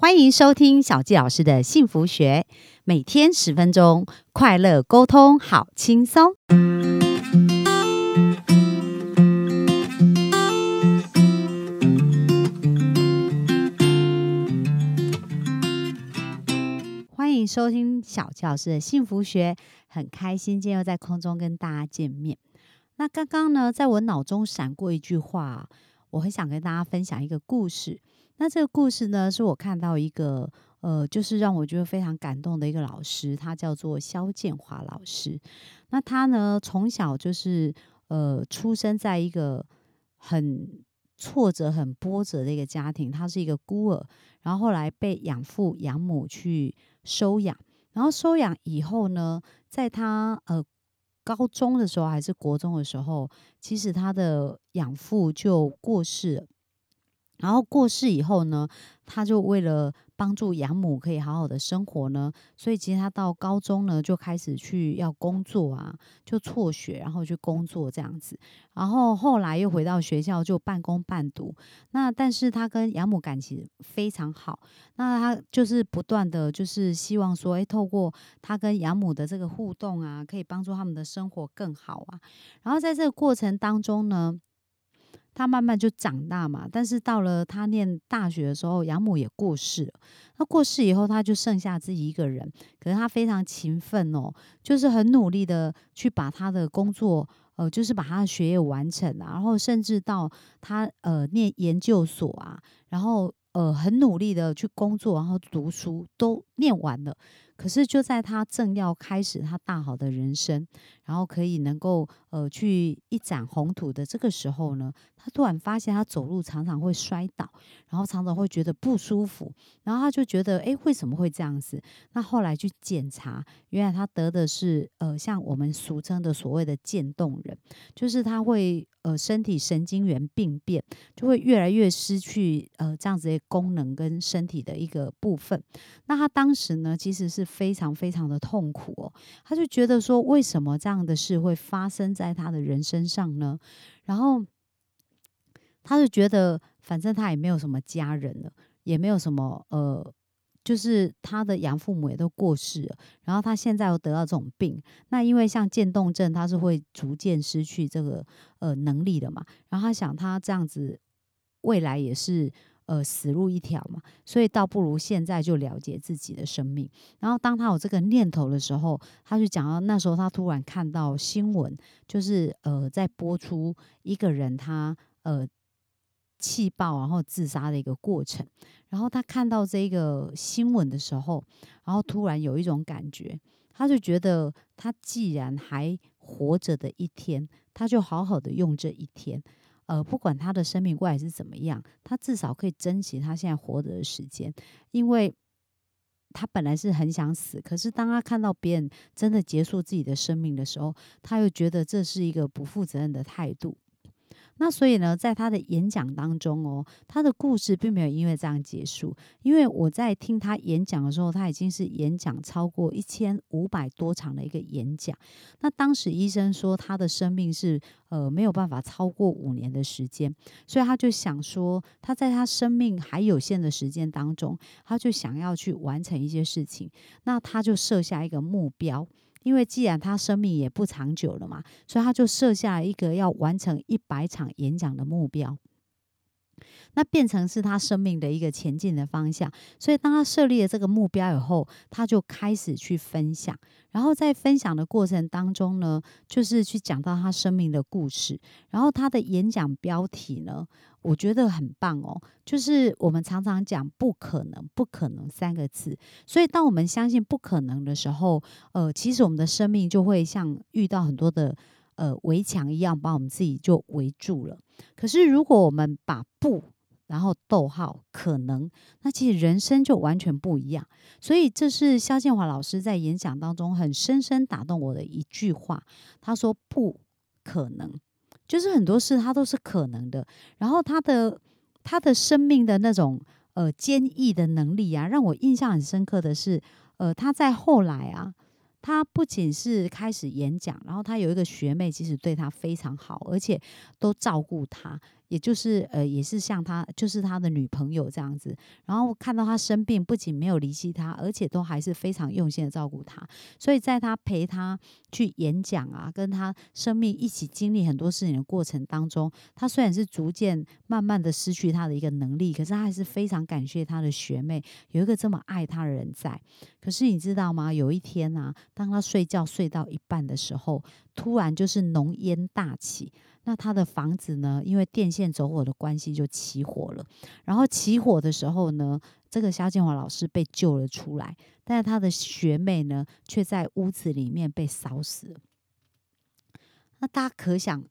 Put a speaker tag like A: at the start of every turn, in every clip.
A: 欢迎收听小纪老师的幸福学，每天十分钟，快乐沟通，好轻松。欢迎收听小纪老师的幸福学，很开心今天又在空中跟大家见面。那刚刚呢，在我脑中闪过一句话，我很想跟大家分享一个故事。那这个故事呢，是我看到一个呃，就是让我觉得非常感动的一个老师，他叫做肖建华老师。那他呢，从小就是呃，出生在一个很挫折、很波折的一个家庭，他是一个孤儿，然后后来被养父养母去收养，然后收养以后呢，在他呃高中的时候还是国中的时候，其实他的养父就过世了。然后过世以后呢，他就为了帮助养母可以好好的生活呢，所以其实他到高中呢就开始去要工作啊，就辍学，然后去工作这样子。然后后来又回到学校就半工半读。那但是他跟养母感情非常好，那他就是不断的就是希望说，哎，透过他跟养母的这个互动啊，可以帮助他们的生活更好啊。然后在这个过程当中呢。他慢慢就长大嘛，但是到了他念大学的时候，养母也过世了。他过世以后，他就剩下自己一个人。可是他非常勤奋哦，就是很努力的去把他的工作，呃，就是把他的学业完成啊，然后甚至到他呃念研究所啊，然后呃很努力的去工作，然后读书都念完了。可是就在他正要开始他大好的人生，然后可以能够呃去一展宏图的这个时候呢，他突然发现他走路常常会摔倒，然后常常会觉得不舒服，然后他就觉得哎为什么会这样子？那后来去检查，原来他得的是呃像我们俗称的所谓的渐冻人，就是他会呃身体神经元病变，就会越来越失去呃这样子的功能跟身体的一个部分。那他当时呢其实是。非常非常的痛苦哦，他就觉得说，为什么这样的事会发生在他的人身上呢？然后他就觉得，反正他也没有什么家人了，也没有什么呃，就是他的养父母也都过世了，然后他现在又得到这种病，那因为像渐冻症，他是会逐渐失去这个呃能力的嘛，然后他想他这样子未来也是。呃，死路一条嘛，所以倒不如现在就了解自己的生命。然后当他有这个念头的时候，他就讲到那时候他突然看到新闻，就是呃在播出一个人他呃气爆然后自杀的一个过程。然后他看到这个新闻的时候，然后突然有一种感觉，他就觉得他既然还活着的一天，他就好好的用这一天。呃，不管他的生命未来是怎么样，他至少可以珍惜他现在活着的时间，因为他本来是很想死，可是当他看到别人真的结束自己的生命的时候，他又觉得这是一个不负责任的态度。那所以呢，在他的演讲当中哦，他的故事并没有因为这样结束。因为我在听他演讲的时候，他已经是演讲超过一千五百多场的一个演讲。那当时医生说他的生命是呃没有办法超过五年的时间，所以他就想说，他在他生命还有限的时间当中，他就想要去完成一些事情。那他就设下一个目标。因为既然他生命也不长久了嘛，所以他就设下一个要完成一百场演讲的目标。那变成是他生命的一个前进的方向，所以当他设立了这个目标以后，他就开始去分享，然后在分享的过程当中呢，就是去讲到他生命的故事，然后他的演讲标题呢，我觉得很棒哦，就是我们常常讲不可能，不可能三个字，所以当我们相信不可能的时候，呃，其实我们的生命就会像遇到很多的呃围墙一样，把我们自己就围住了。可是如果我们把不然后逗号可能，那其实人生就完全不一样。所以这是肖建华老师在演讲当中很深深打动我的一句话。他说：“不可能，就是很多事他都是可能的。”然后他的他的生命的那种呃坚毅的能力啊，让我印象很深刻的是，呃，他在后来啊。他不仅是开始演讲，然后他有一个学妹，其实对他非常好，而且都照顾他。也就是呃，也是像他，就是他的女朋友这样子。然后看到他生病，不仅没有离弃他，而且都还是非常用心的照顾他。所以在他陪他去演讲啊，跟他生命一起经历很多事情的过程当中，他虽然是逐渐慢慢的失去他的一个能力，可是他还是非常感谢他的学妹有一个这么爱他的人在。可是你知道吗？有一天啊，当他睡觉睡到一半的时候，突然就是浓烟大起。那他的房子呢？因为电线走火的关系，就起火了。然后起火的时候呢，这个肖建华老师被救了出来，但是他的学妹呢，却在屋子里面被烧死了。那大家可想，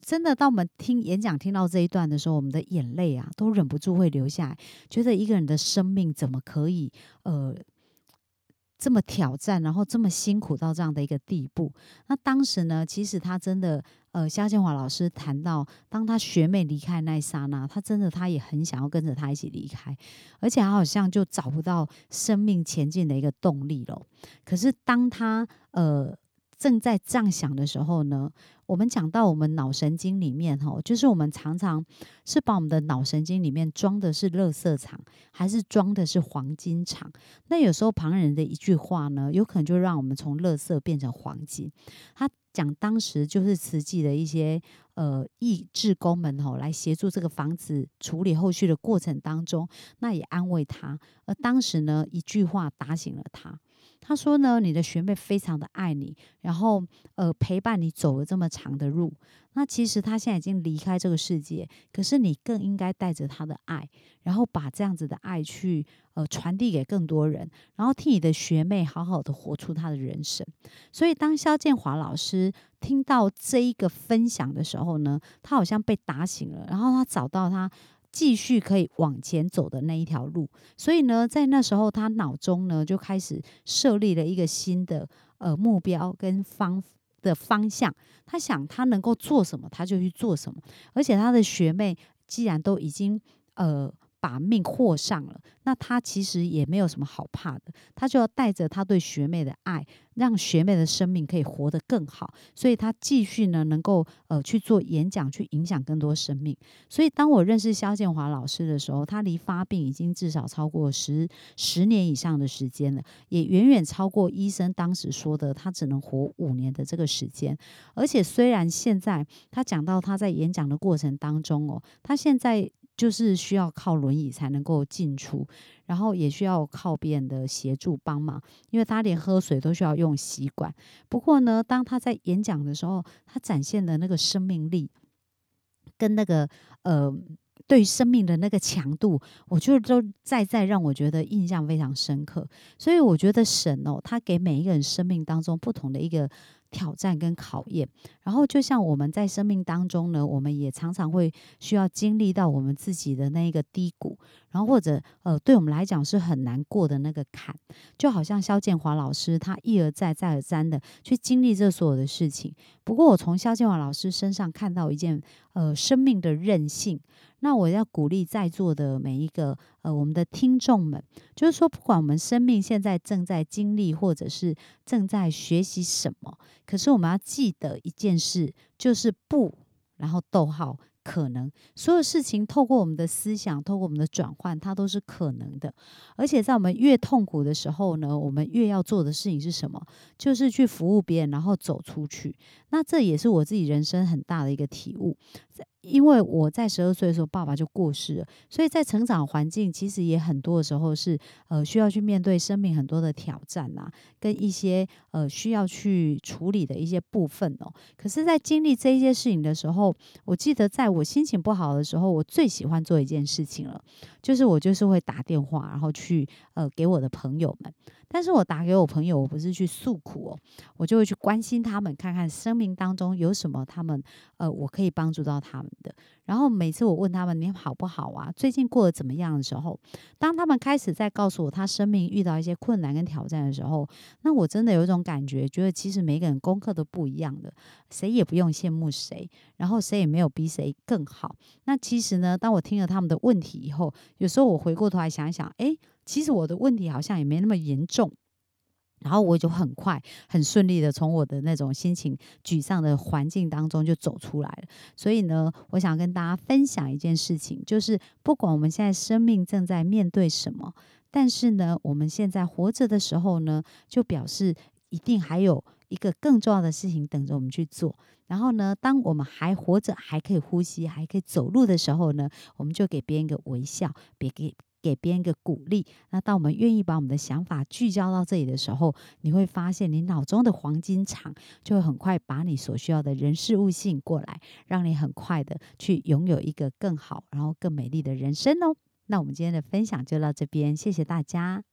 A: 真的，当我们听演讲听到这一段的时候，我们的眼泪啊，都忍不住会流下来，觉得一个人的生命怎么可以呃？这么挑战，然后这么辛苦到这样的一个地步。那当时呢，其实他真的，呃，肖建华老师谈到，当他学妹离开那一刹那，他真的他也很想要跟着他一起离开，而且他好像就找不到生命前进的一个动力了。可是当他呃。正在这样想的时候呢，我们讲到我们脑神经里面哈，就是我们常常是把我们的脑神经里面装的是垃圾场，还是装的是黄金场？那有时候旁人的一句话呢，有可能就让我们从垃圾变成黄金。他讲当时就是慈济的一些呃义志工们吼，来协助这个房子处理后续的过程当中，那也安慰他。而当时呢，一句话打醒了他。他说呢，你的学妹非常的爱你，然后呃陪伴你走了这么长的路。那其实他现在已经离开这个世界，可是你更应该带着他的爱，然后把这样子的爱去呃传递给更多人，然后替你的学妹好好的活出她的人生。所以当肖建华老师听到这一个分享的时候呢，他好像被打醒了，然后他找到他。继续可以往前走的那一条路，所以呢，在那时候他脑中呢就开始设立了一个新的呃目标跟方的方向。他想他能够做什么，他就去做什么。而且他的学妹既然都已经呃。把命豁上了，那他其实也没有什么好怕的，他就要带着他对学妹的爱，让学妹的生命可以活得更好，所以他继续呢能够呃去做演讲，去影响更多生命。所以当我认识肖建华老师的时候，他离发病已经至少超过十十年以上的时间了，也远远超过医生当时说的他只能活五年的这个时间。而且虽然现在他讲到他在演讲的过程当中哦，他现在。就是需要靠轮椅才能够进出，然后也需要靠别人的协助帮忙，因为他连喝水都需要用吸管。不过呢，当他在演讲的时候，他展现的那个生命力，跟那个呃。对生命的那个强度，我觉得都再再让我觉得印象非常深刻。所以我觉得神哦，他给每一个人生命当中不同的一个挑战跟考验。然后就像我们在生命当中呢，我们也常常会需要经历到我们自己的那一个低谷，然后或者呃，对我们来讲是很难过的那个坎。就好像肖建华老师，他一而再再而三的去经历这所有的事情。不过我从肖建华老师身上看到一件呃生命的韧性。那我要鼓励在座的每一个呃，我们的听众们，就是说，不管我们生命现在正在经历，或者是正在学习什么，可是我们要记得一件事，就是不，然后逗号。可能所有事情透过我们的思想，透过我们的转换，它都是可能的。而且在我们越痛苦的时候呢，我们越要做的事情是什么？就是去服务别人，然后走出去。那这也是我自己人生很大的一个体悟。因为我在十二岁的时候，爸爸就过世了，所以在成长环境其实也很多的时候是呃需要去面对生命很多的挑战啊，跟一些呃需要去处理的一些部分哦。可是，在经历这一些事情的时候，我记得在我心情不好的时候，我最喜欢做一件事情了，就是我就是会打电话，然后去呃给我的朋友们。但是我打给我朋友，我不是去诉苦哦，我就会去关心他们，看看生命当中有什么他们呃，我可以帮助到他们的。然后每次我问他们你好不好啊，最近过得怎么样的时候，当他们开始在告诉我他生命遇到一些困难跟挑战的时候，那我真的有一种感觉，觉得其实每个人功课都不一样的，谁也不用羡慕谁，然后谁也没有比谁更好。那其实呢，当我听了他们的问题以后，有时候我回过头来想想，哎。其实我的问题好像也没那么严重，然后我就很快、很顺利的从我的那种心情沮丧的环境当中就走出来了。所以呢，我想跟大家分享一件事情，就是不管我们现在生命正在面对什么，但是呢，我们现在活着的时候呢，就表示一定还有一个更重要的事情等着我们去做。然后呢，当我们还活着、还可以呼吸、还可以走路的时候呢，我们就给别人一个微笑，别给。给别人一个鼓励。那当我们愿意把我们的想法聚焦到这里的时候，你会发现你脑中的黄金场就会很快把你所需要的人事物吸引过来，让你很快的去拥有一个更好、然后更美丽的人生哦。那我们今天的分享就到这边，谢谢大家。